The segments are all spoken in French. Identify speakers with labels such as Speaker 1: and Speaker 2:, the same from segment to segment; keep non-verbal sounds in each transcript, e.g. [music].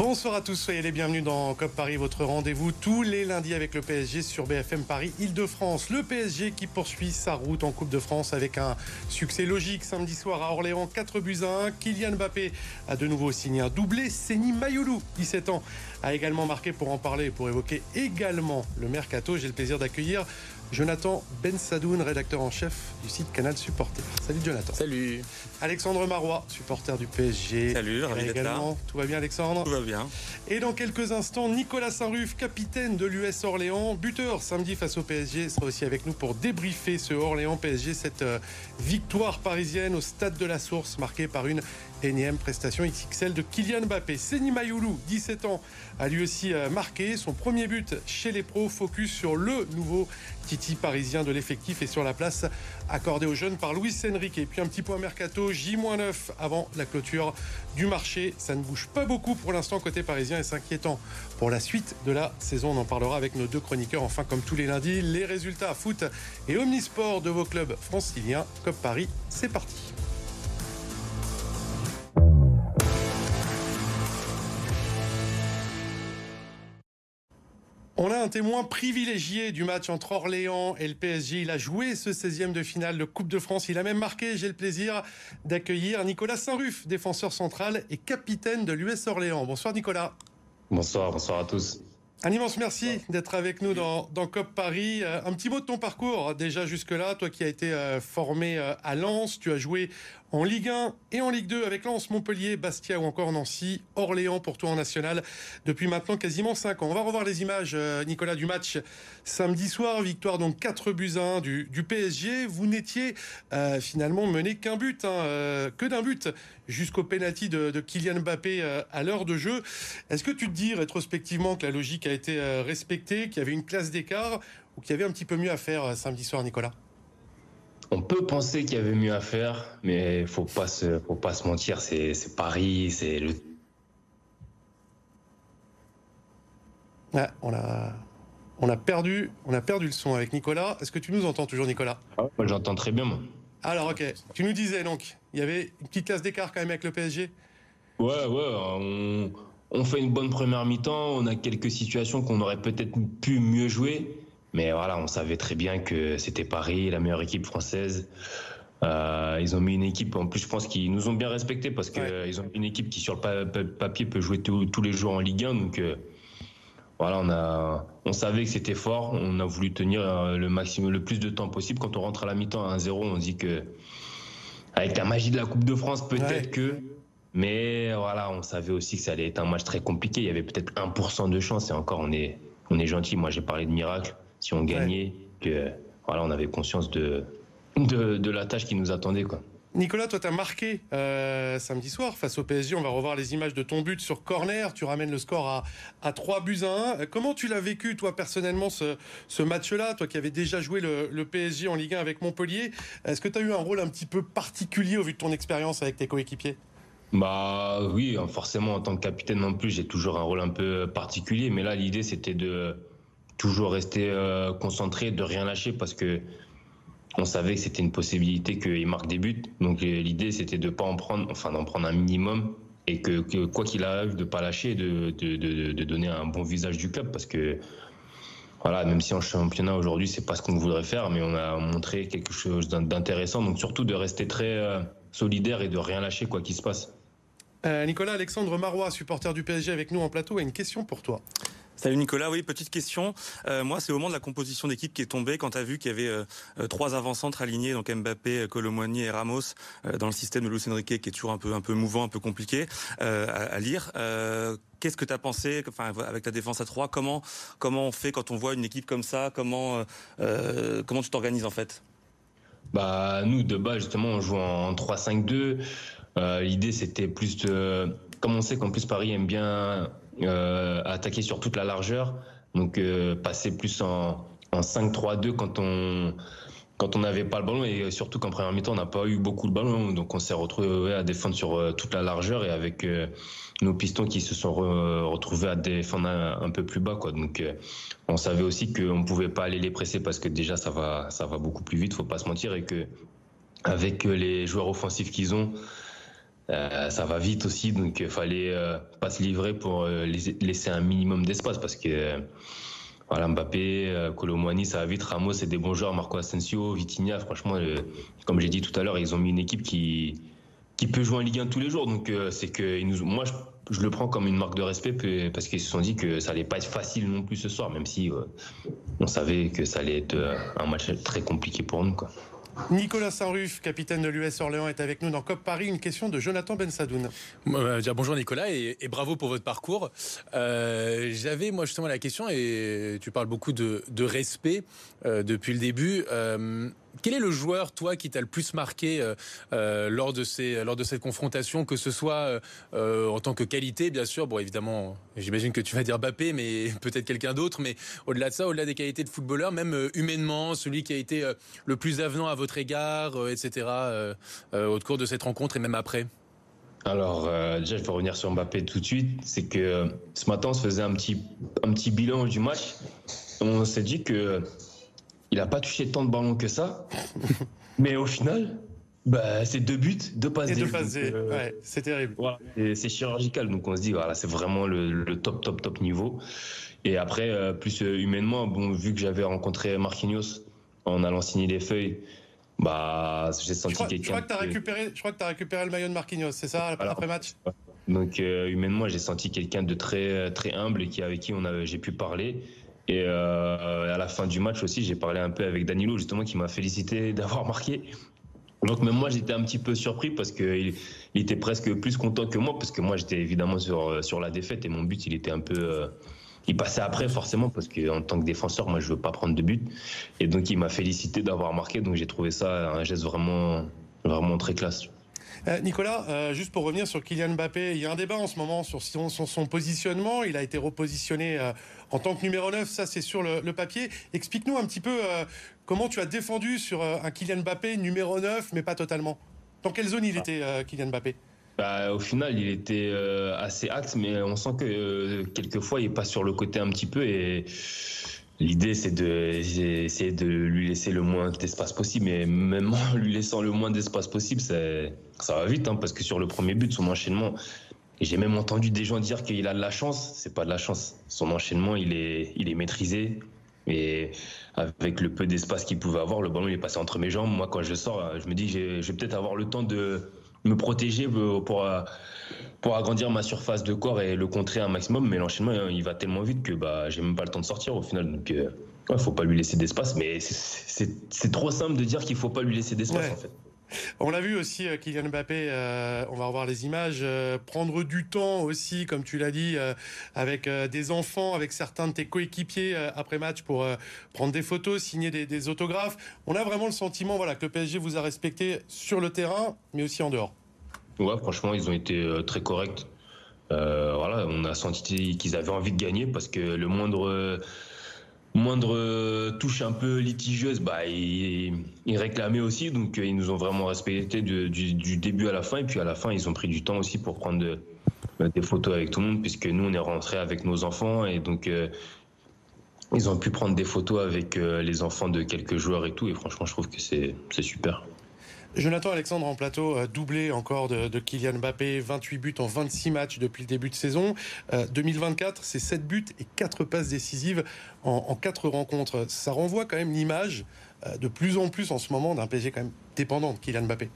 Speaker 1: Bonsoir à tous, soyez les bienvenus dans COP Paris, votre rendez-vous tous les lundis avec le PSG sur BFM Paris Île-de-France. Le PSG qui poursuit sa route en Coupe de France avec un succès logique samedi soir à Orléans, 4 buts à 1. Kylian Mbappé a de nouveau signé un doublé. Seni Mayoulou, 17 ans, a également marqué pour en parler et pour évoquer également le mercato. J'ai le plaisir d'accueillir Jonathan Ben Sadoun, rédacteur en chef du site Canal Supporter. Salut Jonathan.
Speaker 2: Salut.
Speaker 1: Alexandre Marois, supporter du PSG.
Speaker 2: Salut, ravi également.
Speaker 1: Tout va bien Alexandre
Speaker 2: Tout va bien.
Speaker 1: Et dans quelques instants, Nicolas Saint-Ruf, capitaine de l'US Orléans, buteur samedi face au PSG, sera aussi avec nous pour débriefer ce Orléans PSG, cette euh, victoire parisienne au stade de la Source marquée par une énième prestation XXL de Kylian Mbappé. Seni Mayoulou, 17 ans, a lui aussi euh, marqué son premier but chez les pros, focus sur le nouveau Titi parisien de l'effectif et sur la place accordée aux jeunes par Luis Enrique. Et puis un petit point mercato, J-9 avant la clôture du marché. Ça ne bouge pas beaucoup pour l'instant côté parisien et s'inquiétant pour la suite de la saison. On en parlera avec nos deux chroniqueurs. Enfin, comme tous les lundis, les résultats foot et omnisport de vos clubs franciliens. Cop Paris, c'est parti. On a un témoin privilégié du match entre Orléans et le PSG. Il a joué ce 16e de finale de Coupe de France. Il a même marqué. J'ai le plaisir d'accueillir Nicolas Saint-Ruf, défenseur central et capitaine de l'US Orléans. Bonsoir Nicolas.
Speaker 3: Bonsoir, bonsoir à tous.
Speaker 1: Un immense merci d'être avec nous dans, dans, COP Paris. Euh, un petit mot de ton parcours déjà jusque-là. Toi qui as été euh, formé euh, à Lens, tu as joué en Ligue 1 et en Ligue 2 avec Lens, Montpellier, Bastia ou encore Nancy, Orléans pour toi en national depuis maintenant quasiment 5 ans. On va revoir les images, euh, Nicolas, du match samedi soir. Victoire donc 4 buts à 1 du, PSG. Vous n'étiez euh, finalement mené qu'un but, hein, euh, que d'un but jusqu'au pénalty de, Kylian Mbappé à l'heure de jeu. Est-ce que tu te dis rétrospectivement que la logique a été respectée, qu'il y avait une classe d'écart ou qu'il y avait un petit peu mieux à faire samedi soir, Nicolas?
Speaker 3: On peut penser qu'il y avait mieux à faire, mais faut pas se, faut pas se mentir, c'est, Paris, c'est le.
Speaker 1: Ouais, on a, on a perdu, on a perdu le son avec Nicolas. Est-ce que tu nous entends toujours, Nicolas?
Speaker 3: Ah, Moi, j'entends très bien, moi.
Speaker 1: Alors, ok. Tu nous disais donc, il y avait une petite classe d'écart quand même avec le PSG.
Speaker 3: Ouais, ouais. On, on fait une bonne première mi-temps. On a quelques situations qu'on aurait peut-être pu mieux jouer. Mais voilà, on savait très bien que c'était Paris, la meilleure équipe française. Euh, ils ont mis une équipe, en plus je pense qu'ils nous ont bien respecté parce qu'ils ouais. ont une équipe qui sur le papier peut jouer tous les jours en Ligue 1. Donc euh, voilà, on, a, on savait que c'était fort. On a voulu tenir euh, le maximum, le plus de temps possible. Quand on rentre à la mi-temps à 1-0, on dit que avec la magie de la Coupe de France, peut-être ouais. que. Mais voilà, on savait aussi que ça allait être un match très compliqué. Il y avait peut-être 1% de chance et encore on est, on est gentil. Moi j'ai parlé de miracle si on gagnait, ouais. que voilà, on avait conscience de, de, de, la tâche qui nous attendait. Quoi.
Speaker 1: Nicolas, toi, tu as marqué euh, samedi soir face au PSG. On va revoir les images de ton but sur corner. Tu ramènes le score à, à 3 buts à 1. Comment tu l'as vécu, toi, personnellement, ce, ce match-là? Toi qui avais déjà joué le, le, PSG en Ligue 1 avec Montpellier. Est-ce que tu as eu un rôle un petit peu particulier au vu de ton expérience avec tes coéquipiers?
Speaker 3: Bah oui, forcément en tant que capitaine non plus, j'ai toujours un rôle un peu particulier. Mais là, l'idée c'était de toujours rester euh, concentré, de rien lâcher parce que on savait que c'était une possibilité qu'il marque des buts. Donc l'idée c'était de pas en prendre, enfin d'en prendre un minimum et que, quoi qu'il arrive, de pas lâcher, de, donner un bon visage du club parce que voilà, même si en championnat aujourd'hui c'est pas ce qu'on voudrait faire, mais on a montré quelque chose d'intéressant. Donc surtout de rester très euh, solidaire et de rien lâcher quoi qu'il se passe.
Speaker 1: Euh, Nicolas Alexandre Marois, supporter du PSG avec nous en plateau, a une question pour toi.
Speaker 2: Salut Nicolas, oui, petite question. Euh, moi, c'est au moment de la composition d'équipe qui est tombée quand tu as vu qu'il y avait euh, trois avant-centres alignés, donc Mbappé, Colomboigny et Ramos, euh, dans le système de Luis Enrique qui est toujours un peu, un peu mouvant, un peu compliqué euh, à, lire. Euh, qu'est-ce que tu as pensé enfin, avec ta défense à trois comment, comment on fait quand on voit une équipe comme ça Comment, comment tu t'organises en fait?
Speaker 3: Bah, Nous, de base, justement, on joue en 3-5-2. L'idée, c'était plus de... Comme on sait qu'en plus Paris aime bien euh, attaquer sur toute la largeur, donc euh, passer plus en, en 5-3-2 quand on quand on n'avait pas le ballon. Et surtout qu'en première mi-temps on n'a pas eu beaucoup de ballon, donc on s'est retrouvé à défendre sur euh, toute la largeur et avec euh, nos pistons qui se sont re retrouvés à défendre un, peu plus bas. Donc euh, on savait aussi qu'on pouvait pas aller les presser parce que déjà ça va ça va beaucoup plus vite, faut pas se mentir. Et que avec les joueurs offensifs qu'ils ont ça va vite aussi, donc il fallait pas se livrer pour laisser un minimum d'espace parce que voilà, Mbappé, Colomwani, ça va vite. Ramos, c'est des bons joueurs. Marco Asensio, Vitinha, franchement, comme j'ai dit tout à l'heure, ils ont mis une équipe qui, qui peut jouer en Ligue 1 tous les jours. Donc, c'est que nous, moi, je le prends comme une marque de respect parce qu'ils se sont dit que ça allait pas être facile non plus ce soir, même si euh, on savait que ça allait être euh, un match très compliqué pour nous.
Speaker 1: Nicolas Saint-Ruf, capitaine de l'US Orléans, est avec nous dans COP Paris. Une question de Jonathan Bensadoun.
Speaker 4: Euh, bonjour Nicolas et, bravo pour votre parcours. J'avais moi justement la question, et tu parles beaucoup de, respect depuis le début. Quel est le joueur, toi, qui t'a le plus marqué euh, euh, lors, de ces, lors de cette confrontation, que ce soit euh, en tant que qualité, bien sûr? Bon, évidemment, j'imagine que tu vas dire Bappé, mais [laughs] peut-être quelqu'un d'autre. Mais au-delà de ça, au-delà des qualités de footballeur, même humainement, celui qui a été le plus avenant à votre égard, etc., au cours de cette rencontre et même après?
Speaker 3: Alors déjà, je vais revenir sur Mbappé tout de suite. C'est que ce matin, on se faisait un petit, un petit bilan du match. On s'est dit que il n'a pas touché tant de ballons que ça. [laughs] mais au final, bah, c'est deux buts, deux passes
Speaker 1: Deux passes euh, ouais, c'est terrible.
Speaker 3: c'est chirurgical. Donc on se dit, voilà, c'est vraiment le, top, top, top niveau. Et après, euh, plus euh, humainement, bon, vu que j'avais rencontré Marquinhos en allant signer les feuilles, bah, j'ai senti quelqu'un. Je
Speaker 1: crois que tu as récupéré, je crois que as récupéré le maillot de Marquinhos, c'est ça, après match?
Speaker 3: Donc humainement, j'ai senti quelqu'un de très, très humble et qui avec qui on j'ai pu parler. Et euh, à la fin du match aussi, j'ai parlé un peu avec Danilo, justement, qui m'a félicité [laughs] d'avoir marqué. Donc même moi, j'étais un petit peu surpris parce qu'il il était presque plus content que moi, parce que moi, j'étais évidemment sur, sur la défaite et mon but, il était un peu... Euh, il passait après forcément parce qu'en tant que défenseur, moi, je veux pas prendre de but. Et donc, il m'a félicité d'avoir marqué. Donc, j'ai trouvé ça un geste vraiment, vraiment très classe.
Speaker 1: Euh, Nicolas, euh, juste pour revenir sur Kylian Mbappé, il y a un débat en ce moment sur son, positionnement. Il a été repositionné euh, en tant que numéro 9, ça c'est sur le, papier. Explique-nous un petit peu comment tu as défendu sur un Kylian Mbappé numéro 9, mais pas totalement. Dans quelle zone il ah. était, Kylian Mbappé?
Speaker 3: Bah, au final, il était assez axe, mais on sent que quelquefois il passe sur le côté un petit peu et L'idée, c'est de, de lui laisser le moins d'espace possible, mais même en lui laissant le moins d'espace possible, ça, ça va vite, hein, parce que sur le premier but, son enchaînement, j'ai même entendu des gens dire qu'il a de la chance. C'est pas de la chance. Son enchaînement, il est, il est maîtrisé. Et avec le peu d'espace qu'il pouvait avoir, le ballon est passé entre mes jambes. Moi, quand je sors, je me dis, je vais peut-être avoir le temps de me protéger pour pour agrandir ma surface de corps et le contrer un maximum. Mais l'enchaînement, hein, il va tellement vite que bah, j'ai même pas le temps de sortir au final. Donc, il euh, faut pas lui laisser d'espace. Mais c'est trop simple de dire qu'il faut pas lui laisser d'espace en fait.
Speaker 1: On l'a vu aussi, euh, Kylian Mbappé, euh, on va revoir les images, prendre du temps aussi, comme tu l'as dit, avec des enfants, avec certains de tes coéquipiers après match pour prendre des photos, signer des, des, autographes. On a vraiment le sentiment voilà, que le PSG vous a respecté sur le terrain, mais aussi en dehors.
Speaker 3: Ouais, franchement, ils ont été euh, très corrects. Euh, voilà, on a senti qu'ils avaient envie de gagner parce que le moindre moindre touche un peu litigieuse, bah, ils, réclamaient aussi. Donc, euh, ils nous ont vraiment respecté du, début à la fin. Et puis, à la fin, ils ont pris du temps aussi pour prendre des photos avec tout le monde, puisque nous, on est rentrés avec nos enfants. Et donc, ils ont pu prendre des photos avec les enfants de quelques joueurs et tout. Et franchement, je trouve que c'est super.
Speaker 1: Jonathan Alexandre en plateau, doublé encore de, Kylian Mbappé, 28 buts en 26 matchs depuis le début de saison. 2024, euh, c'est 7 buts et 4 passes décisives en, en 4 rencontres. Ça renvoie quand même l'image euh, de plus en plus en ce moment d'un PSG quand même dépendant de Kylian Mbappé.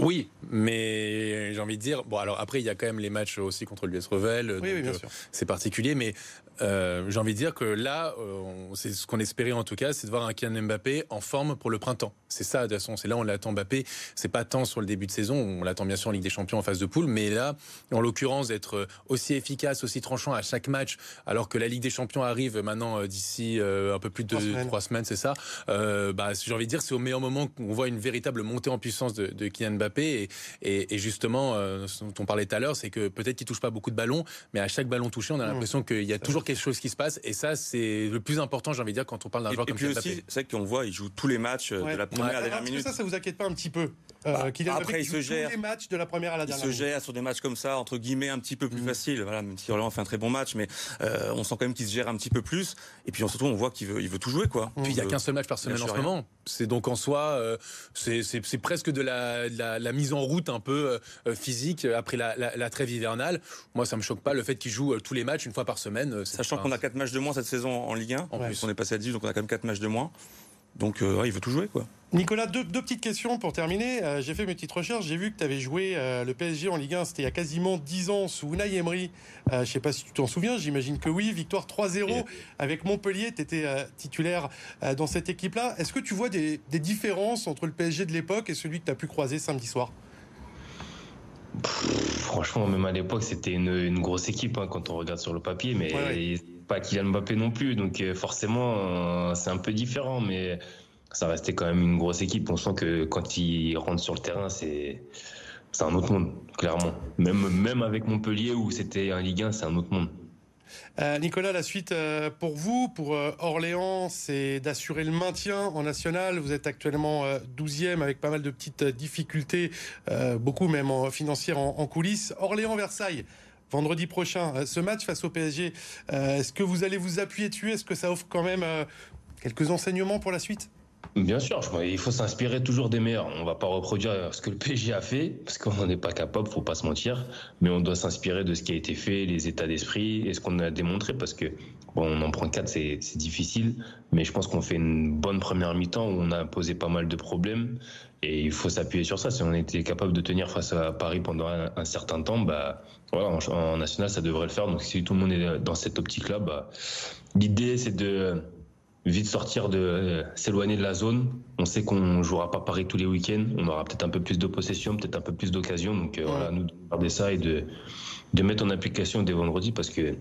Speaker 4: Oui, mais j'ai envie de dire, bon alors après il y a quand même les matchs aussi contre l'US Revel, oui, oui, euh, c'est particulier, mais euh, j'ai envie de dire que là, euh, c'est ce qu'on espérait en tout cas, c'est de voir un Kylian Mbappé en forme pour le printemps. C'est ça, de toute façon, c'est là on l'attend Mbappé. C'est pas tant sur le début de saison, on l'attend bien sûr en Ligue des Champions en phase de poule, mais là, en l'occurrence, d'être aussi efficace, aussi tranchant à chaque match, alors que la Ligue des Champions arrive maintenant d'ici un peu plus de trois semaines, c'est ça. bah, j'ai envie de dire, c'est au meilleur moment qu'on voit une véritable montée en puissance de, de Kylian Mbappé et, et, justement, ce dont on parlait tout à l'heure, c'est que peut-être qu'il touche pas beaucoup de ballons, mais à chaque ballon touché, on a mmh. l'impression qu'il y a toujours quelque chose qui se passe. Et ça, c'est le plus important, j'ai envie de dire, quand on parle d'un joueur
Speaker 2: comme
Speaker 4: ça. Et
Speaker 2: puis aussi, c'est qu'on voit, il joue tous les matchs de la première à la dernière minute.
Speaker 1: ça, ça vous inquiète pas un petit peu euh,
Speaker 2: bah, Après, il se gère.
Speaker 1: Tous les matchs de la première à la dernière.
Speaker 2: Il se gère sur des matchs comme ça, entre guillemets, un petit peu plus mm. facile. Voilà, même si Orléans fait un très bon match, mais euh, on sent quand même qu'il se gère un petit peu plus. Et puis surtout, on voit qu'il veut, il veut tout jouer, quoi.
Speaker 4: Puis il n'y a qu'un seul match par semaine en ce moment. C'est donc en soi, euh, c'est presque de la, la, mise en route un peu euh, physique après la, la, trêve hivernale. Moi, ça me choque pas le fait qu'il joue tous les matchs une fois par semaine.
Speaker 2: Sachant qu'on a quatre matchs de moins cette saison en Ligue 1. En plus, on est passé à 10, donc on a quand même quatre matchs de moins. Donc euh, il veut tout jouer quoi.
Speaker 1: Nicolas, deux, petites questions pour terminer. Euh, j'ai fait mes petites recherches, j'ai vu que tu avais joué euh, le PSG en Ligue 1, c'était il y a quasiment 10 ans sous Unai Emery. je ne sais pas si tu t'en souviens, j'imagine que oui. Victoire 3-0 avec Montpellier, tu étais titulaire dans cette équipe-là. Est-ce que tu vois des, différences entre le PSG de l'époque et celui que tu as pu croiser samedi soir?
Speaker 3: Franchement, même à l'époque, c'était une, grosse équipe hein, quand on regarde sur le papier, mais pas Kylian Mbappé non plus, donc euh, forcément euh, c'est un peu différent, mais ça restait quand même une grosse équipe. On sent que quand il rentre sur le terrain, c'est c'est un autre monde, clairement. Même même avec Montpellier où c'était un Ligue 1, c'est un autre monde.
Speaker 1: Euh, Nicolas, la suite pour vous, pour Orléans, c'est d'assurer le maintien en national. Vous êtes actuellement 12e avec pas mal de petites difficultés, beaucoup même en, financières en coulisses. Orléans-Versailles, vendredi prochain. Euh, ce match face au PSG, euh, est-ce que vous allez vous appuyer dessus? Est-ce que ça offre quand même euh, quelques enseignements pour la suite?
Speaker 3: Bien sûr, il faut s'inspirer toujours des meilleurs. On va pas reproduire ce que le PSG a fait, parce qu'on n'est pas capable, faut pas se mentir. Mais on doit s'inspirer de ce qui a été fait, les états d'esprit et ce qu'on a démontré, parce que bon, on en prend quatre, c'est difficile. Mais je pense qu'on fait une bonne première mi-temps où on a posé pas mal de problèmes. Et il faut s'appuyer sur ça. Si on était capable de tenir face à Paris pendant un, certain temps, bah, voilà, en, national, ça devrait le faire. Donc si tout le monde est dans cette optique-là, bah, l'idée c'est de vite sortir de euh, s'éloigner de la zone. On sait qu'on jouera pas Paris tous les week-ends. On aura peut-être un peu plus de possession, peut-être un peu plus d'occasion. Donc euh, voilà, nous de garder ça et de, de mettre en application dès vendredi parce que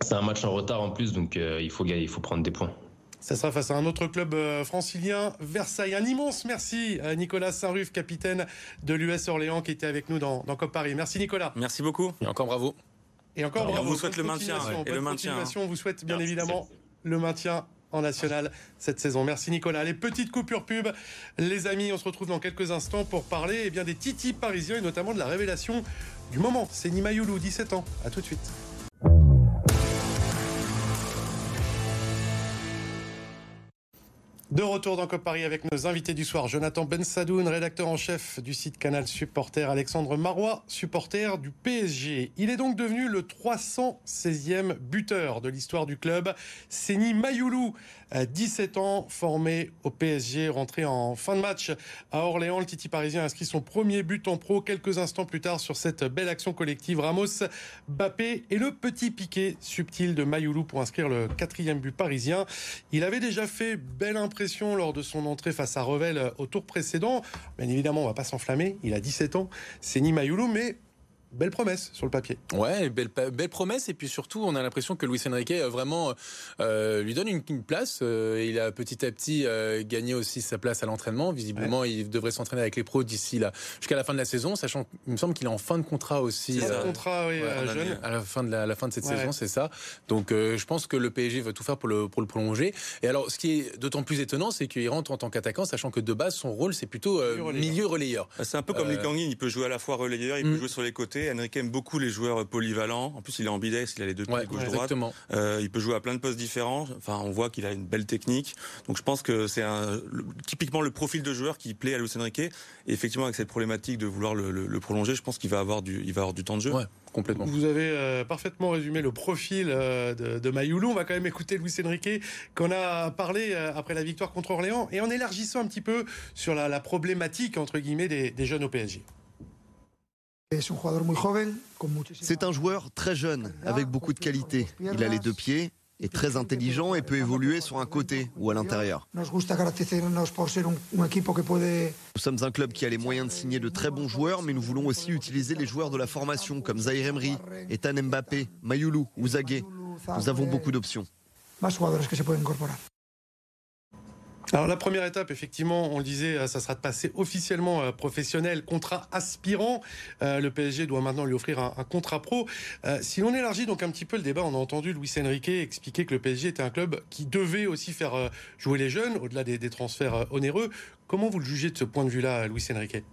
Speaker 3: c'est un match en retard en plus, donc euh, il faut il faut prendre des points.
Speaker 1: Ça sera face à un autre club francilien, Versailles. Un immense merci à Nicolas Saint-Ruf, capitaine de l'US Orléans, qui était avec nous dans, dans COP Paris. Merci Nicolas.
Speaker 2: Merci beaucoup.
Speaker 4: Et encore bravo.
Speaker 1: Et encore bravo.
Speaker 2: On vous souhaite le maintien.
Speaker 1: Et le maintien. Hein. On vous souhaite bien évidemment le maintien en national cette saison. Merci Nicolas. Les petites coupures pub, les amis, on se retrouve dans quelques instants pour parler eh bien, des titis parisiens et notamment de la révélation du moment. C'est Nima Youlou, 17 ans. À tout de suite. De retour dans Cop Paris avec nos invités du soir, Jonathan Bensadoun, rédacteur en chef du site Canal Supporter, Alexandre Marois, supporter du PSG. Il est donc devenu le 316e buteur de l'histoire du club. Seni Mayoulou 17 ans, formé au PSG, rentré en fin de match à Orléans. Le Titi parisien inscrit son premier but en pro quelques instants plus tard sur cette belle action collective. Ramos, Bappé et le petit piqué subtil de Mayoulou pour inscrire le quatrième but parisien. Il avait déjà fait belle impression lors de son entrée face à Revel au tour précédent. Bien évidemment, on va pas s'enflammer. Il a 17 ans, c'est ni Mayoulou, mais belle promesse sur le papier.
Speaker 4: Ouais, belle, belle promesse et puis surtout on a l'impression que Luis Enrique euh, vraiment euh, lui donne une, place. Euh, il a petit à petit gagné aussi sa place à l'entraînement. Visiblement, il devrait s'entraîner avec les pros d'ici là jusqu'à la fin de la saison, sachant qu'il me semble qu'il est en fin de contrat aussi.
Speaker 1: Fin contrat, oui, jeune.
Speaker 4: À la fin de la, fin de cette saison, c'est ça. Donc je pense que le PSG va tout faire pour le pour le prolonger. Et alors, ce qui est d'autant plus étonnant, c'est qu'il rentre en tant qu'attaquant, sachant que de base son rôle c'est plutôt milieu relayeur.
Speaker 2: C'est un peu comme les Kangin, il peut jouer à la fois relayeur, il peut mm. jouer sur les côtés Enrique aime beaucoup les joueurs polyvalents. En plus, il est ambidextre, il a les deux pieds gauche-droite. Euh, il peut jouer à plein de postes différents. Enfin, on voit qu'il a une belle technique. Donc, je pense que c'est un, typiquement le profil de joueur qui plaît à Luis Enrique. Et effectivement, avec cette problématique de vouloir le, prolonger, je pense qu'il va avoir du, il va avoir du temps de jeu.
Speaker 4: Complètement.
Speaker 1: Vous avez euh, parfaitement résumé le profil euh, de, de Mayoulou. On va quand même écouter Luis Enrique qu'on a parlé après la victoire contre Orléans et en élargissant un petit peu sur la, problématique entre guillemets des, des jeunes au PSG.
Speaker 5: C'est un joueur très jeune, avec beaucoup de qualité. Il a les deux pieds, est très intelligent et peut évoluer sur un côté ou à l'intérieur. Nous sommes un club qui a les moyens de signer de très bons joueurs, mais nous voulons aussi utiliser les joueurs de la formation comme Zahir Emery, Ethan Mbappé, Mayoulou ou Zagué. Nous avons beaucoup d'options.
Speaker 1: Alors la première étape, effectivement, on le disait, ça sera de passer officiellement professionnel, contrat aspirant. le PSG doit maintenant lui offrir un, contrat pro. si l'on élargit donc un petit peu le débat, on a entendu Luis Enrique expliquer que le PSG était un club qui devait aussi faire jouer les jeunes, au-delà des, des transferts onéreux. Comment vous le jugez de ce point de vue-là, Luis Enrique?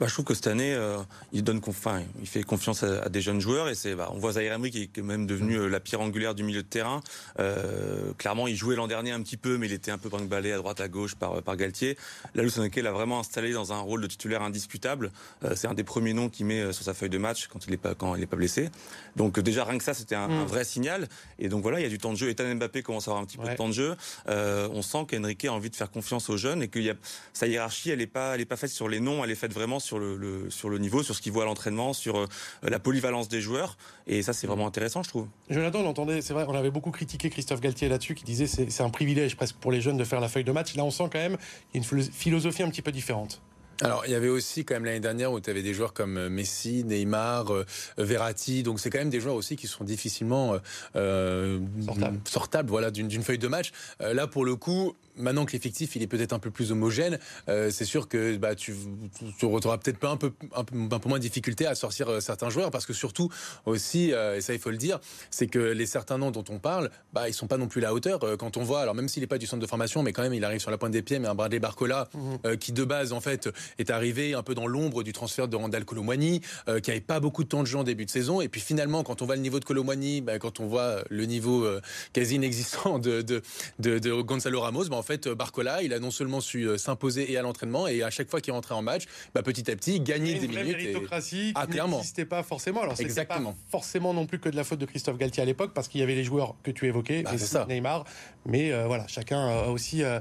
Speaker 2: Bah, je trouve que cette année, euh, il donne enfin, il fait confiance à, des jeunes joueurs et c'est, bah, on voit Zaire Emery qui est même devenu euh, la pierre angulaire du milieu de terrain. Euh, clairement, il jouait l'an dernier un petit peu, mais il était un peu brinque-ballé à droite à gauche par par Galtier. Là, Luis l'a vraiment installé dans un rôle de titulaire indiscutable. c'est un des premiers noms qu'il met sur sa feuille de match quand il est pas quand il est pas blessé. Donc déjà rien que ça, c'était un, mm. vrai signal. Et donc voilà, il y a du temps de jeu. Ethan Mbappé commence à avoir un petit peu de temps de jeu. on sent qu'Enrique a envie de faire confiance aux jeunes et que y a, sa hiérarchie, elle est pas, elle est pas faite sur les noms, elle est faite vraiment sur le, le sur le niveau, sur ce qu'il voit à l'entraînement, sur euh, la polyvalence des joueurs. Et ça, c'est vraiment intéressant, je trouve.
Speaker 1: Jonathan, on entendait, c'est vrai, on avait beaucoup critiqué Christophe Galtier là-dessus, qui disait c'est, c'est un privilège presque pour les jeunes de faire la feuille de match. Là, on sent quand même une philosophie un petit peu différente.
Speaker 4: Alors, il y avait aussi quand même l'année dernière où tu avais des joueurs comme euh, Messi, Neymar, euh, Verratti. Donc, c'est quand même des joueurs aussi qui sont difficilement euh, sortables. voilà, d'une feuille de match. là, pour le coup, maintenant que l'effectif il est peut-être un peu plus homogène, euh, c'est sûr que bah, tu, tu auras peut-être un peu, un peu, un peu moins de difficulté à sortir certains joueurs parce que surtout aussi, et ça il faut le dire, c'est que les certains noms dont on parle, bah, ils sont pas non plus à la hauteur. quand on voit, alors même s'il n'est pas du centre de formation, mais quand même il arrive sur la pointe des pieds, mais un Bradley Barcola mhm. qui de base en fait est arrivé un peu dans l'ombre du transfert de Randall Colomwani, qui avait pas beaucoup de temps de jeu en début de saison, et puis finalement quand on voit le niveau de Colomwani, bah, quand on voit le niveau quasi inexistant de, de, de, de Gonzalo Ramos, bah, en fait, Barcola, il a non seulement su euh, s'imposer et à l'entraînement, et à chaque fois qu'il rentrait en match, bah, petit à petit, gagner des minutes.
Speaker 1: Une méritocratie ah, qui n'existait pas forcément. Alors, c'était pas forcément non plus que de la faute de Christophe Galtier à l'époque, parce qu'il y avait les joueurs que tu évoquais, bah, Neymar. Mais euh, voilà, chacun a aussi euh,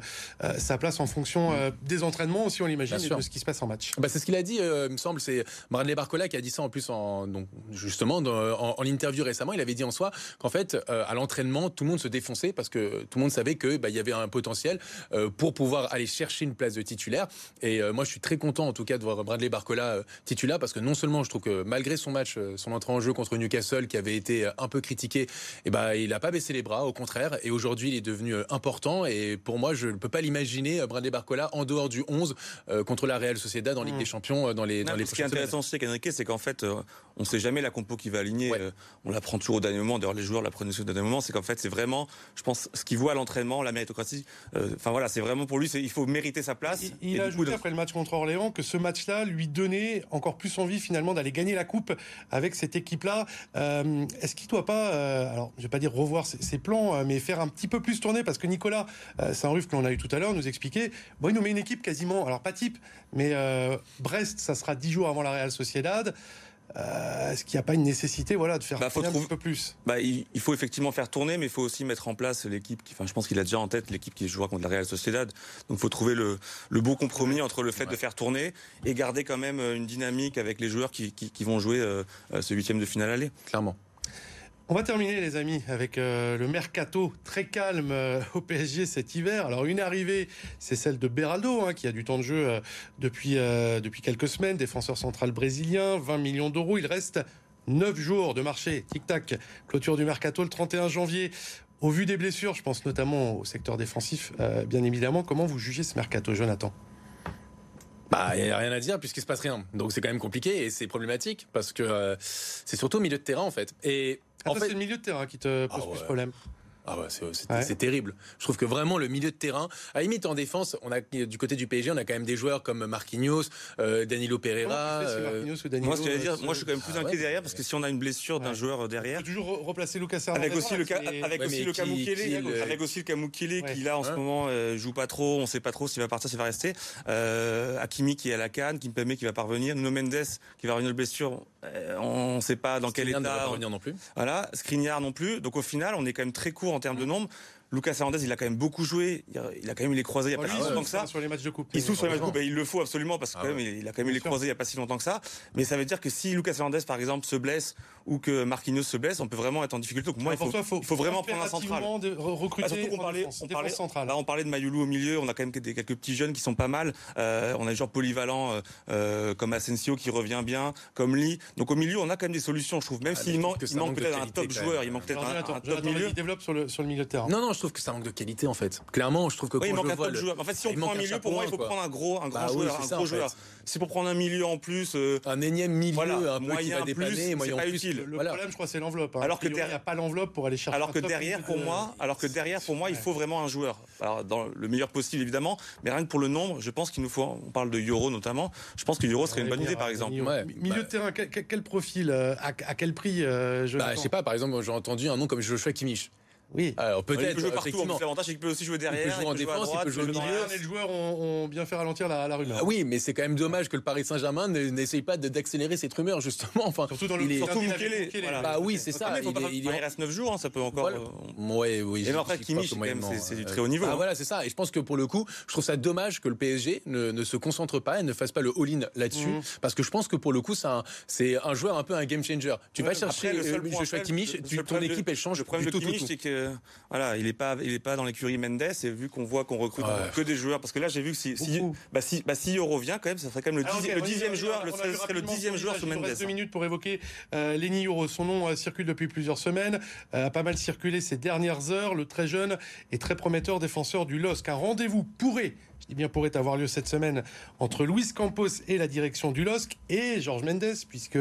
Speaker 1: sa place en fonction des entraînements, aussi on l'imagine, et de ce qui se passe en match.
Speaker 4: Bah, c'est ce qu'il a dit, il me semble, c'est Bradley Barcola qui a dit ça en plus, en, donc, justement, en, interview récemment. Il avait dit en soi qu'en fait, à l'entraînement, tout le monde se défonçait parce que tout le monde savait qu'il bah, y avait un potentiel euh, pour pouvoir aller chercher une place de titulaire. Et euh, moi, je suis très content en tout cas de voir Bradley Barcola euh, titulaire parce que non seulement je trouve que malgré son match, son entrée en jeu contre Newcastle qui avait été un peu critiqué, et eh ben il n'a pas baissé les bras, au contraire. Et aujourd'hui, il est devenu important. Et pour moi, je ne peux pas l'imaginer Bradley Barcola en dehors du 11 contre la Real Sociedad dans Ligue mmh. des Champions dans les dans les
Speaker 2: Ce qui est intéressant aussi avec Enrique, c'est qu'en fait, on ne sait jamais la compo qui va aligner. on la prend toujours au dernier moment. D'ailleurs, les joueurs la prennent au dernier moment. C'est qu'en fait, c'est vraiment, je pense, ce qu'il voit à l'entraînement, la méritocratie. Enfin voilà, c'est vraiment pour lui, il faut mériter sa place.
Speaker 1: Il, a ajouté après le match contre Orléans que ce match-là lui donnait encore plus envie finalement d'aller gagner la coupe avec cette équipe-là. Euh, est-ce qu'il ne doit pas, euh, alors je vais pas dire revoir ses, plans, euh, mais faire un petit peu plus tourner parce que Nicolas Saint-Ruf que l'on a eu tout à l'heure nous expliquait, bon il nous met une équipe quasiment, alors pas type, mais Brest ça sera dix jours avant la Real Sociedad. Euh, est-ce qu'il n'y a pas une nécessité voilà, de faire bah, un peu plus?
Speaker 2: Bah, il, faut effectivement faire tourner, mais il faut aussi mettre en place l'équipe. Enfin, je pense qu'il a déjà en tête l'équipe qui jouera contre la Real Sociedad. Donc il faut trouver le, le beau compromis entre le fait de faire tourner et garder quand même une dynamique avec les joueurs qui, qui, qui vont jouer euh, ce huitième de finale aller.
Speaker 4: Clairement.
Speaker 1: On va terminer, les amis, avec euh, le mercato très calme euh, au PSG cet hiver. Alors, une arrivée, c'est celle de Beraldo, hein, qui a du temps de jeu euh, depuis, depuis quelques semaines, défenseur central brésilien, 20 millions d'euros. Il reste 9 jours de marché. Tic-tac. Clôture du mercato le 31 janvier. Au vu des blessures, je pense notamment au secteur défensif, bien évidemment. Comment vous jugez ce mercato, Jonathan?
Speaker 4: Bah, il n'y a rien à dire puisqu'il se passe rien. Donc c'est quand même compliqué et c'est problématique parce que c'est surtout au milieu de terrain en fait. Et
Speaker 1: en fait, c'est le milieu de terrain qui te pose ah plus de problème.
Speaker 4: Ah c'est terrible. Je trouve que vraiment le milieu de terrain, à limite en défense, on a du côté du PSG, on a quand même des joueurs comme Marquinhos, euh, Danilo Pereira.
Speaker 2: Euh, moi, ce que dire, moi, je suis quand même plus ah inquiet derrière parce que si on a une blessure d'un joueur derrière,
Speaker 1: toujours replacer Lucas Hernandez.
Speaker 2: Avec aussi le avec aussi le Kamukele, avec aussi le Kamukele qui là en ce moment euh, joue pas trop, on sait pas trop s'il va partir, s'il va rester. Hakimi qui est à la canne, Kimpembe qui va parvenir, Nuno Mendes qui va revenir de blessure, on ne sait pas dans quel état. Ne va
Speaker 4: pas revenir non plus.
Speaker 2: Voilà, Skriniar non plus. Donc au final, on est quand même très court en termes de nombre. Lucas Hernandez, il a quand même beaucoup joué. Il a quand même eu les croisés il n'y a pas si longtemps que ça.
Speaker 1: Sur les matchs de coupe.
Speaker 2: Il souffre sur les matchs de coupe et il le faut absolument parce qu'il ah a quand même eu les croisés il n'y a pas si longtemps que ça. Mais ça veut dire que si Lucas Hernandez, par exemple, se blesse ou que Marquinhos se blesse, on peut vraiment être en difficulté. Donc moi, il faut, faut, vraiment prendre un central.
Speaker 1: De recruter
Speaker 2: bah, surtout qu'on parlait, on parlait, là, on parlait de Mayoulou au milieu. On a quand même des, quelques petits jeunes qui sont pas mal. Euh, on a des joueurs polyvalents euh, euh, comme Asensio qui revient bien, comme Lee. Donc au milieu, on a quand même des solutions, je trouve. Même ah, s'il manque, il manque peut-être un top joueur, il manque peut-être un, top milieu.
Speaker 1: Il développe sur le, sur le milieu de terrain.
Speaker 4: Non, non, je trouve que ça manque de qualité en fait. Clairement, je trouve que
Speaker 2: oui, il manque un top joueur. En fait, si on prend un milieu, pour moi, il faut prendre un gros, un grand bah joueur, un gros joueur. C'est pour prendre un milieu en plus,
Speaker 4: euh, un énième milieu, un peu qui va dépanner,
Speaker 1: moyen pas utile. Le problème, je crois, c'est l'enveloppe. Hein. Alors que derrière, il n'y a pas l'enveloppe pour aller chercher.
Speaker 2: Alors que derrière, pour moi, alors que derrière, pour moi, il faut vraiment un joueur. Alors dans le meilleur possible évidemment, mais rien que pour le nombre, je pense qu'il nous faut. On parle de Euro notamment. Je pense que Euro serait une bonne idée, par exemple.
Speaker 1: Milieu de terrain, quel profil, euh, à quel prix
Speaker 4: euh, Je bah, sais pas. Par exemple, j'ai entendu un nom comme Joshua Kimmich.
Speaker 2: Oui. Alors peut-être. Il peut jouer partout. L'avantage, c'est qu'il peut aussi jouer derrière.
Speaker 4: Il peut jouer en défense, il peut jouer au milieu.
Speaker 1: Les joueurs ont, bien fait ralentir la, la rumeur.
Speaker 4: Ah oui, mais c'est quand même dommage que le Paris Saint-Germain n'essaye pas d'accélérer cette rumeur justement. Enfin,
Speaker 2: surtout dans le il est... surtout Mukele.
Speaker 4: Bah oui, c'est ça.
Speaker 2: Il, reste 9 jours, hein, ça peut encore.
Speaker 4: Ouais, oui.
Speaker 2: Et après, Kimmich, c'est du très haut niveau.
Speaker 4: Ah voilà, c'est ça. Et je pense que pour le coup, je trouve ça dommage que le PSG ne se concentre pas et ne fasse pas le all-in là-dessus, mhm. parce que je pense que pour le coup, c'est un joueur un peu un game changer. Tu vas chercher Joshua Kimmich, ton équipe elle change.
Speaker 2: Le problème de Kimmich, c'est que voilà il n'est pas, il est pas dans l'écurie Mendes. Et vu qu'on voit qu'on recrute que des joueurs, parce que là, j'ai vu que si, si, bah, si, bah, si Euro vient, quand même, ça serait quand même le, ah, dixième joueur, le, serait le dixième joueur sous Mendes.
Speaker 1: deux minutes pour évoquer euh, Lenny Euro. Son nom euh, circule depuis plusieurs semaines, euh, a pas mal circulé ces dernières heures. Le très jeune et très prometteur défenseur du LOSC. Un rendez-vous pourrait je dis bien pourrait avoir lieu cette semaine entre Luis Campos et la direction du LOSC et Georges Mendes, puisque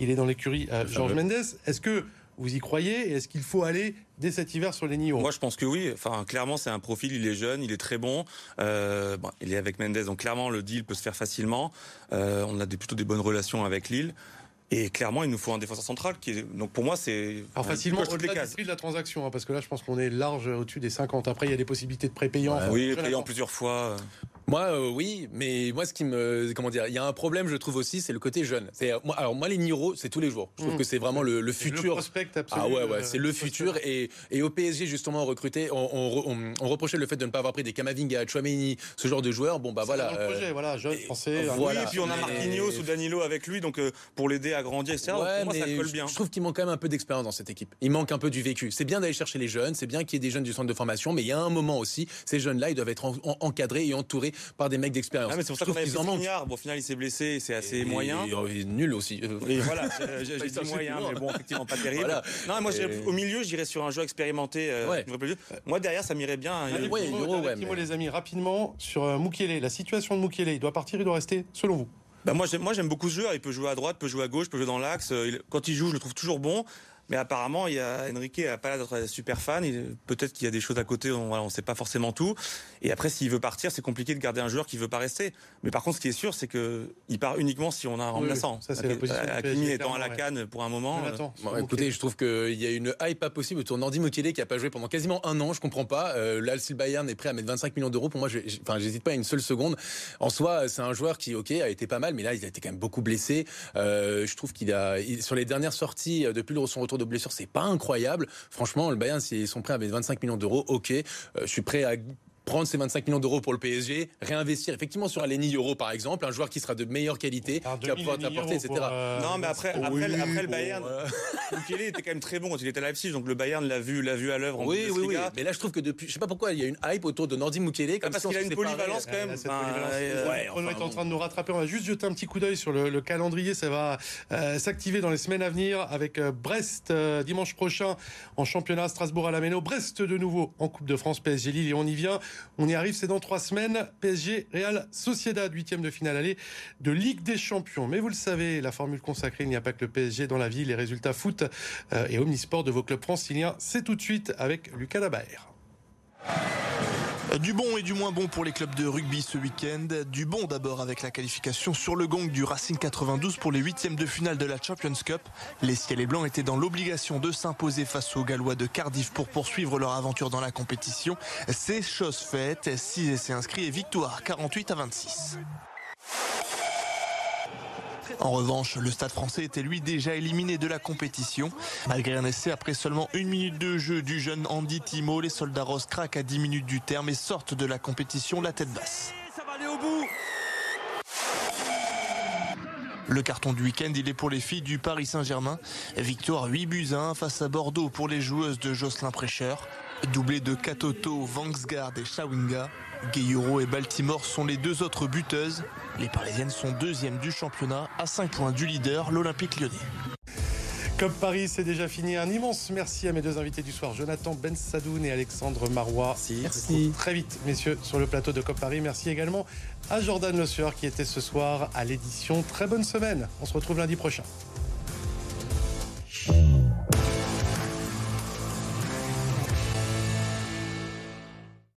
Speaker 1: il est dans l'écurie Georges Mendes. Est-ce que vous y croyez Et est-ce qu'il faut aller dès cet hiver sur les niveaux?
Speaker 2: Moi, je pense que oui. Enfin, clairement, c'est un profil. Il est jeune, il est très bon. Euh, il est avec Mendes, donc clairement, le deal peut se faire facilement. Euh, on a plutôt des bonnes relations avec Lille. Et clairement, il nous faut un défenseur central qui est. Donc pour moi, c'est.
Speaker 1: Alors facilement au-delà du prix de la transaction, hein, parce que là, je pense qu'on est large au-dessus des 50. Après, il y a des possibilités de prépayant.
Speaker 2: oui, payant plusieurs fois.
Speaker 4: Moi, euh, oui, mais moi, ce qui me, comment dire, il y a un problème, je trouve aussi, c'est le côté jeune. C'est moi, alors moi, les Niro, c'est tous les jours. Je trouve mmh. que c'est vraiment le, le futur. Le
Speaker 1: prospect absolu.
Speaker 4: Ah ouais, ouais, c'est le futur. Et, et au PSG, justement, recruter, on, on, on, reprochait le fait de ne pas avoir pris des Kamavinga, Chouameni, ce genre de joueurs. Bon, bah voilà.
Speaker 1: Un projet, voilà, jeune français.
Speaker 2: Voilà. Oui, et puis on a Marquinhos ou Danilo avec lui, donc euh, pour l'aider à grandir, etc. Ouais, moi, ça colle bien.
Speaker 4: Je trouve qu'il manque quand même un peu d'expérience dans cette équipe. Il manque un peu du vécu. C'est bien d'aller chercher les jeunes, c'est bien qu'il y ait des jeunes du centre de formation, mais il y a un moment aussi, ces jeunes-là, ils doivent être encadrés et entourés par des mecs d'expérience.
Speaker 2: Ah, mais c'est pour ça qu'on avait Bon, au final, il s'est blessé, c'est assez moyen.
Speaker 4: Il est nul aussi.
Speaker 2: Et [laughs] voilà, j'ai dit moyen, mais bon, effectivement, pas terrible. Non, moi, au milieu, j'irais sur un jeu expérimenté. Euh, moi, derrière, ça m'irait bien.
Speaker 1: Allez, ouais, ouais, les amis, rapidement, sur euh, Mukele, la situation de Mukele, il doit partir, il doit rester, selon vous
Speaker 2: bah moi, j'aime beaucoup ce joueur. Il peut jouer à droite, peut jouer à gauche, peut jouer dans l'axe. Euh, quand il joue, je le trouve toujours bon. Mais apparemment, il y a Enrique a pas l'air d'être super fan. Peut-être qu'il y a des choses à côté, on ne sait pas forcément tout. Et après, s'il veut partir, c'est compliqué de garder un joueur qui veut pas rester. Mais par contre, ce qui est sûr, c'est que il part uniquement si on a un remplaçant.
Speaker 1: ça, c'est la position.
Speaker 2: Hakimi étant à la canne pour un moment.
Speaker 4: Euh, écoutez, je trouve qu'il y a une hype pas possible autour d'Andy Mukele qui a pas joué pendant quasiment un an. Je comprends pas. Euh, Là, le Bayern est prêt à mettre 25 millions d'euros. Pour moi, enfin, j'hésite pas une seule seconde. En soi, c'est un joueur qui, ok, a été pas mal, mais là, il a été quand même beaucoup blessé. Euh, je trouve qu'il a, sur les dernières sorties depuis son retour de blessure, c'est pas incroyable. Franchement, le Bayern, s'ils sont prêts à mettre 25 millions d'euros, ok. Euh, je suis prêt à prendre ces 25 millions d'euros pour le PSG, réinvestir effectivement sur Aleni Euro par exemple, un joueur qui sera de meilleure qualité, qui va pouvoir t'apporter, etc.
Speaker 2: Euh, non, mais après, après, le Bayern, il était quand même très bon quand il était à Leipzig, donc le Bayern l'a vu, l'a vu à l'œuvre.
Speaker 4: Oui, oui, oui. Mais là, je trouve que depuis, je sais pas pourquoi, il y a une hype autour de Nordi Mukele,
Speaker 2: comme parce qu'il a une polyvalence quand même.
Speaker 1: on est en train de nous rattraper. On va juste jeter un petit coup d'œil sur le, calendrier. Ça va euh, s'activer dans les semaines à venir avec euh, Brest dimanche prochain en championnat, Strasbourg à la Méno, Brest de nouveau en Coupe de France, PSG Lille et on y vient. On y arrive, c'est dans trois semaines. PSG Real Sociedad, huitième de finale aller de Ligue des Champions. Mais vous le savez, la formule consacrée, il n'y a pas que le PSG dans la vie. Les résultats foot euh, et omnisport de vos clubs franciliens, c'est tout de suite avec Lucas Labaire.
Speaker 6: Du bon et du moins bon pour les clubs de rugby ce week-end. Du bon d'abord avec la qualification sur le gong du Racing 92 pour les huitièmes de finale de la Champions Cup. Les ciels et blancs étaient dans l'obligation de s'imposer face aux Gallois de Cardiff pour poursuivre leur aventure dans la compétition. C'est chose faite. 6 essais inscrits et victoire 48 à 26. En revanche, le Stade français était lui déjà éliminé de la compétition. Malgré un essai après seulement une minute de jeu du jeune Andy Timo, les soldats roses craquent à 10 minutes du terme et sortent de la compétition la tête basse. Ça va aller au bout le carton du week-end, il est pour les filles du Paris Saint-Germain. Victoire 8 buts à 1 face à Bordeaux pour les joueuses de Jocelyn Prêcheur. Doublé de Katoto, Vangsgaard et Shawinga. Gayuro et Baltimore sont les deux autres buteuses. Les Parisiennes sont deuxièmes du championnat à 5 points du leader, l'Olympique lyonnais.
Speaker 1: Comme Paris, c'est déjà fini. Un immense merci à mes deux invités du soir, Jonathan Ben Sadoun et Alexandre Marois.
Speaker 2: Merci.
Speaker 1: Très vite, messieurs, sur le plateau de COP Paris. Merci également à Jordan Le Sueur qui était ce soir à l'édition. Très bonne semaine. On se retrouve lundi prochain.